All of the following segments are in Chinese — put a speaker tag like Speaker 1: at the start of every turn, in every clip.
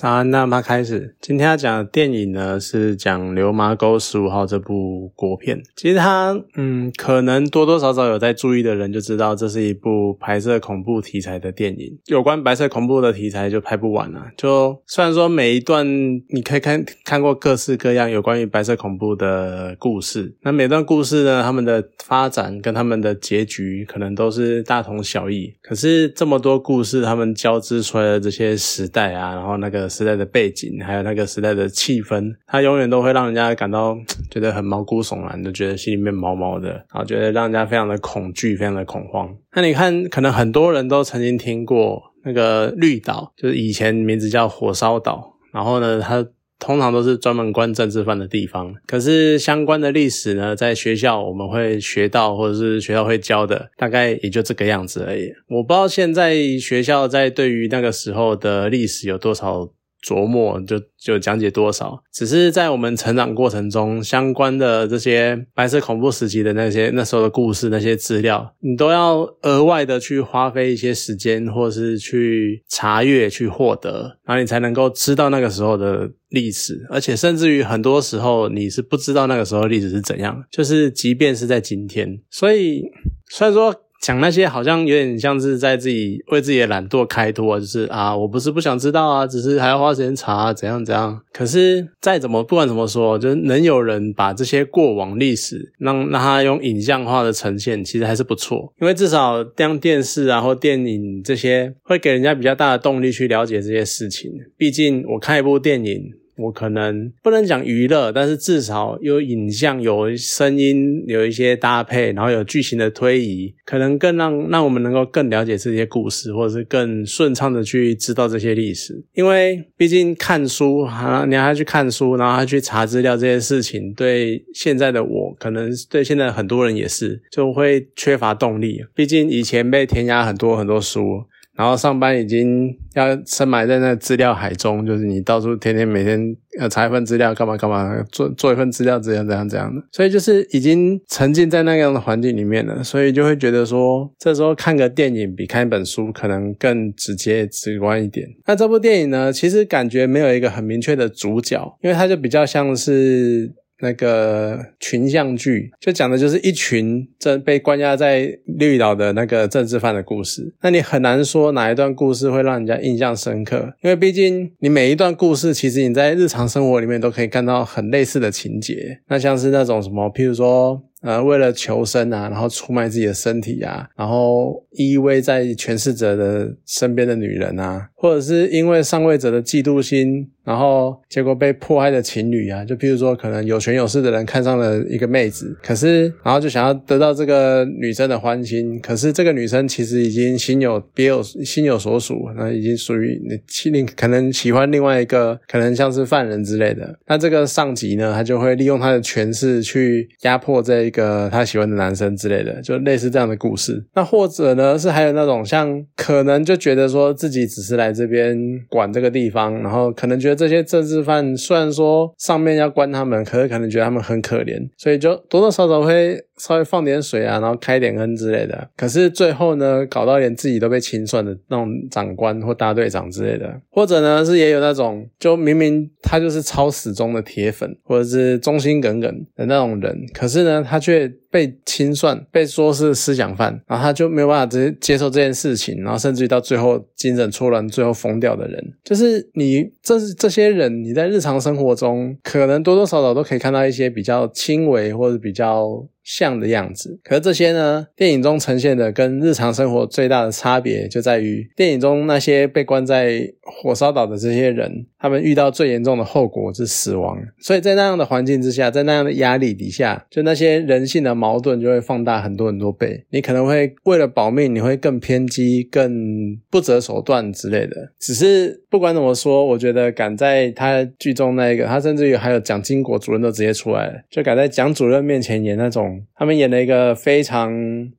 Speaker 1: 早安，那么开始。今天要讲的电影呢，是讲《流麻沟十五号》这部国片。其实它，嗯，可能多多少少有在注意的人就知道，这是一部白色恐怖题材的电影。有关白色恐怖的题材就拍不完了。就虽然说每一段你可以看看过各式各样有关于白色恐怖的故事，那每段故事呢，他们的发展跟他们的结局可能都是大同小异。可是这么多故事，他们交织出来的这些时代啊，然后那个。时代的背景，还有那个时代的气氛，它永远都会让人家感到觉得很毛骨悚然，就觉得心里面毛毛的，然后觉得让人家非常的恐惧，非常的恐慌。那你看，可能很多人都曾经听过那个绿岛，就是以前名字叫火烧岛，然后呢，它。通常都是专门关政治犯的地方，可是相关的历史呢，在学校我们会学到，或者是学校会教的，大概也就这个样子而已。我不知道现在学校在对于那个时候的历史有多少。琢磨就就讲解多少，只是在我们成长过程中相关的这些白色恐怖时期的那些那时候的故事那些资料，你都要额外的去花费一些时间，或是去查阅去获得，然后你才能够知道那个时候的历史，而且甚至于很多时候你是不知道那个时候历史是怎样，就是即便是在今天，所以虽然说。讲那些好像有点像是在自己为自己的懒惰开脱，就是啊，我不是不想知道啊，只是还要花时间查啊怎样怎样。可是再怎么不管怎么说，就是能有人把这些过往历史让让他用影像化的呈现，其实还是不错。因为至少像电视啊或电影这些会给人家比较大的动力去了解这些事情。毕竟我看一部电影。我可能不能讲娱乐，但是至少有影像、有声音、有一些搭配，然后有剧情的推移，可能更让让我们能够更了解这些故事，或者是更顺畅的去知道这些历史。因为毕竟看书啊，你还去看书，然后还去查资料，这些事情对现在的我，可能对现在很多人也是，就会缺乏动力。毕竟以前被填压很多很多书。然后上班已经要深埋在那资料海中，就是你到处天天每天要查一份资料，干嘛干嘛，做做一份资料，怎样怎样怎样的，所以就是已经沉浸在那样的环境里面了，所以就会觉得说，这时候看个电影比看一本书可能更直接直观一点。那这部电影呢，其实感觉没有一个很明确的主角，因为它就比较像是。那个群像剧就讲的就是一群正被关押在绿岛的那个政治犯的故事。那你很难说哪一段故事会让人家印象深刻，因为毕竟你每一段故事，其实你在日常生活里面都可以看到很类似的情节。那像是那种什么，譬如说。呃，为了求生啊，然后出卖自己的身体啊，然后依偎在诠释者的身边的女人啊，或者是因为上位者的嫉妒心，然后结果被迫害的情侣啊，就譬如说，可能有权有势的人看上了一个妹子，可是然后就想要得到这个女生的欢心，可是这个女生其实已经心有别有心有所属，那已经属于你另可能喜欢另外一个，可能像是犯人之类的，那这个上级呢，他就会利用他的权势去压迫这。一个他喜欢的男生之类的，就类似这样的故事。那或者呢，是还有那种像可能就觉得说自己只是来这边管这个地方，然后可能觉得这些政治犯虽然说上面要关他们，可是可能觉得他们很可怜，所以就多多少少会稍微放点水啊，然后开点恩之类的。可是最后呢，搞到连自己都被清算的那种长官或大队长之类的，或者呢是也有那种就明明他就是超死忠的铁粉，或者是忠心耿耿的那种人，可是呢他。却被清算，被说是思想犯，然后他就没有办法直接接受这件事情，然后甚至于到最后精神错乱，最后疯掉的人，就是你。这是这些人，你在日常生活中可能多多少少都可以看到一些比较轻微或者比较。像的样子，可是这些呢？电影中呈现的跟日常生活最大的差别就在于，电影中那些被关在火烧岛的这些人，他们遇到最严重的后果是死亡。所以在那样的环境之下，在那样的压力底下，就那些人性的矛盾就会放大很多很多倍。你可能会为了保命，你会更偏激、更不择手段之类的。只是不管怎么说，我觉得敢在他剧中那一个，他甚至于还有蒋经国主任都直接出来了，就敢在蒋主任面前演那种。他们演了一个非常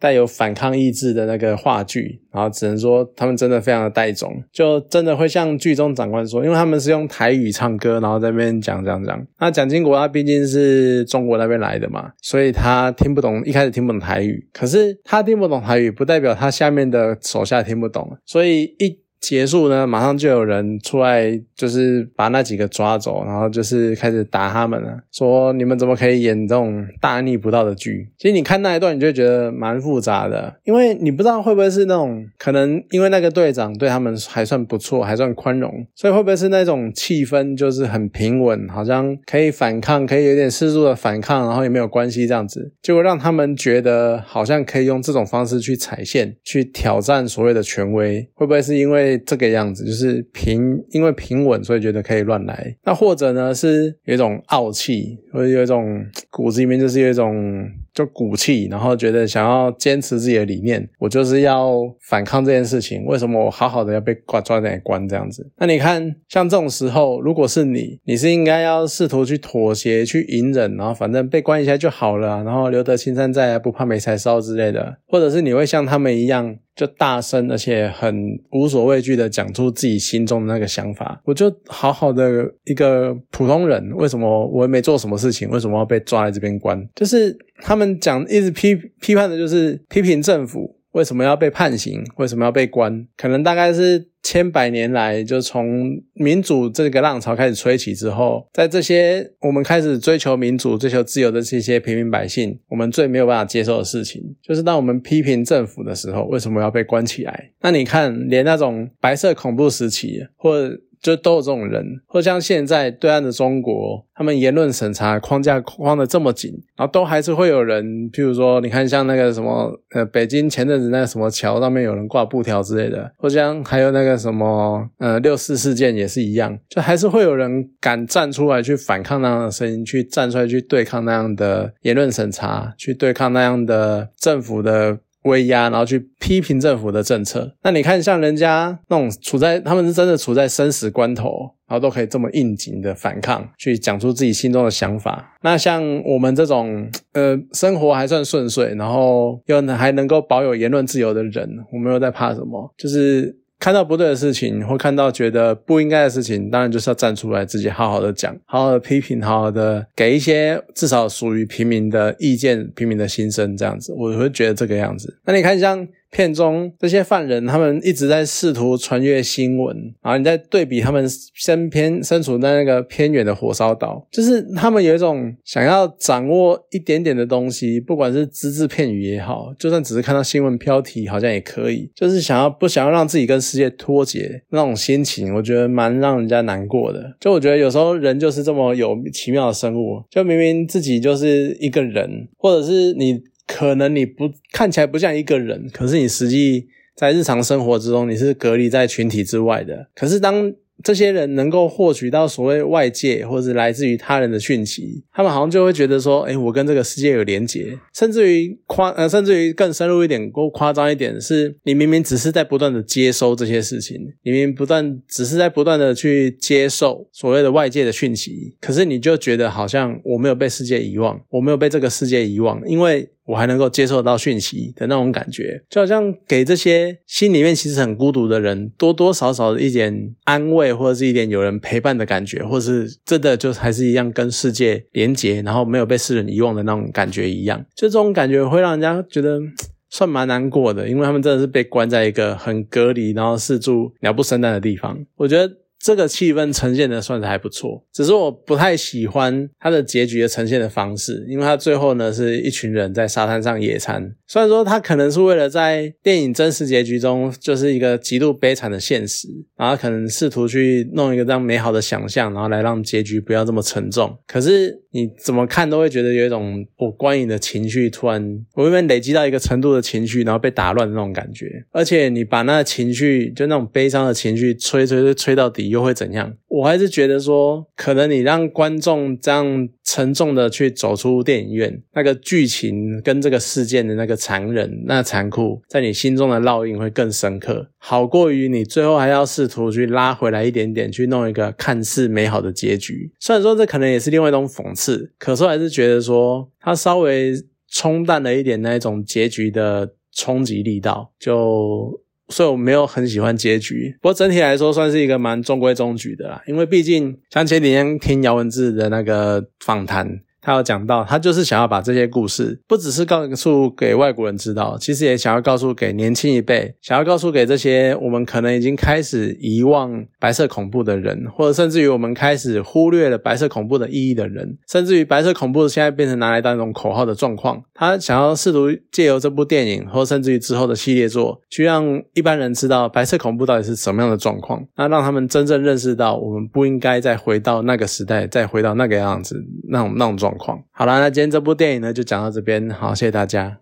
Speaker 1: 带有反抗意志的那个话剧，然后只能说他们真的非常的带种，就真的会像剧中长官说，因为他们是用台语唱歌，然后在那边讲讲讲。那蒋经国他毕竟是中国那边来的嘛，所以他听不懂，一开始听不懂台语。可是他听不懂台语，不代表他下面的手下听不懂，所以一。结束呢，马上就有人出来，就是把那几个抓走，然后就是开始打他们了，说你们怎么可以演这种大逆不道的剧？其实你看那一段，你就觉得蛮复杂的，因为你不知道会不会是那种可能因为那个队长对他们还算不错，还算宽容，所以会不会是那种气氛就是很平稳，好像可以反抗，可以有点适度的反抗，然后也没有关系这样子，结果让他们觉得好像可以用这种方式去踩线，去挑战所谓的权威，会不会是因为？这个样子就是平，因为平稳，所以觉得可以乱来。那或者呢，是有一种傲气，或者有一种骨子里面就是有一种就骨气，然后觉得想要坚持自己的理念，我就是要反抗这件事情。为什么我好好的要被挂抓在关这样子？那你看，像这种时候，如果是你，你是应该要试图去妥协、去隐忍，然后反正被关一下就好了，然后留得青山在，不怕没柴烧之类的，或者是你会像他们一样。就大声而且很无所畏惧的讲出自己心中的那个想法，我就好好的一个普通人，为什么我也没做什么事情，为什么要被抓在这边关？就是他们讲一直批批判的，就是批评政府。为什么要被判刑？为什么要被关？可能大概是千百年来，就从民主这个浪潮开始吹起之后，在这些我们开始追求民主、追求自由的这些平民百姓，我们最没有办法接受的事情，就是当我们批评政府的时候，为什么要被关起来？那你看，连那种白色恐怖时期，或。就都有这种人，或像现在对岸的中国，他们言论审查框架框的这么紧，然后都还是会有人，譬如说，你看像那个什么，呃，北京前阵子那个什么桥上面有人挂布条之类的，或像还有那个什么，呃，六四事件也是一样，就还是会有人敢站出来去反抗那样的声音，去站出来去对抗那样的言论审查，去对抗那样的政府的。威压，然后去批评政府的政策。那你看，像人家那种处在，他们是真的处在生死关头，然后都可以这么应景的反抗，去讲出自己心中的想法。那像我们这种，呃，生活还算顺遂，然后又还能够保有言论自由的人，我们又在怕什么？就是。看到不对的事情，或看到觉得不应该的事情，当然就是要站出来，自己好好的讲，好好的批评，好好的给一些至少属于平民的意见、平民的心声，这样子，我会觉得这个样子。那你看像。片中这些犯人，他们一直在试图穿越新闻，然后你在对比他们身偏身处在那个偏远的火烧岛，就是他们有一种想要掌握一点点的东西，不管是只字片语也好，就算只是看到新闻标题，好像也可以，就是想要不想要让自己跟世界脱节那种心情，我觉得蛮让人家难过的。就我觉得有时候人就是这么有奇妙的生物，就明明自己就是一个人，或者是你。可能你不看起来不像一个人，可是你实际在日常生活之中，你是隔离在群体之外的。可是当这些人能够获取到所谓外界或者来自于他人的讯息，他们好像就会觉得说：“哎，我跟这个世界有连结。”甚至于夸呃，甚至于更深入一点、更夸张一点，是你明明只是在不断的接收这些事情，你明明不断只是在不断的去接受所谓的外界的讯息，可是你就觉得好像我没有被世界遗忘，我没有被这个世界遗忘，因为。我还能够接受到讯息的那种感觉，就好像给这些心里面其实很孤独的人多多少少的一点安慰，或者是一点有人陪伴的感觉，或者是真的就还是一样跟世界连结，然后没有被世人遗忘的那种感觉一样。就这种感觉会让人家觉得 算蛮难过的，因为他们真的是被关在一个很隔离，然后四处鸟不生蛋的地方。我觉得。这个气氛呈现的算是还不错，只是我不太喜欢它的结局的呈现的方式，因为它最后呢是一群人在沙滩上野餐。虽然说它可能是为了在电影真实结局中就是一个极度悲惨的现实，然后可能试图去弄一个这样美好的想象，然后来让结局不要这么沉重。可是你怎么看都会觉得有一种我观影的情绪突然我因为累积到一个程度的情绪，然后被打乱的那种感觉。而且你把那情绪就那种悲伤的情绪吹吹吹吹到底。又会怎样？我还是觉得说，可能你让观众这样沉重的去走出电影院，那个剧情跟这个事件的那个残忍、那残酷，在你心中的烙印会更深刻，好过于你最后还要试图去拉回来一点点，去弄一个看似美好的结局。虽然说这可能也是另外一种讽刺，可是我还是觉得说，它稍微冲淡了一点那一种结局的冲击力道，就。所以我没有很喜欢结局，不过整体来说算是一个蛮中规中矩的啦。因为毕竟像前几天听姚文智的那个访谈。他有讲到，他就是想要把这些故事，不只是告诉给外国人知道，其实也想要告诉给年轻一辈，想要告诉给这些我们可能已经开始遗忘白色恐怖的人，或者甚至于我们开始忽略了白色恐怖的意义的人，甚至于白色恐怖现在变成拿来当一种口号的状况。他想要试图借由这部电影，或甚至于之后的系列作，去让一般人知道白色恐怖到底是什么样的状况，那让他们真正认识到，我们不应该再回到那个时代，再回到那个样子那种那种状况。好了，那今天这部电影呢，就讲到这边，好，谢谢大家。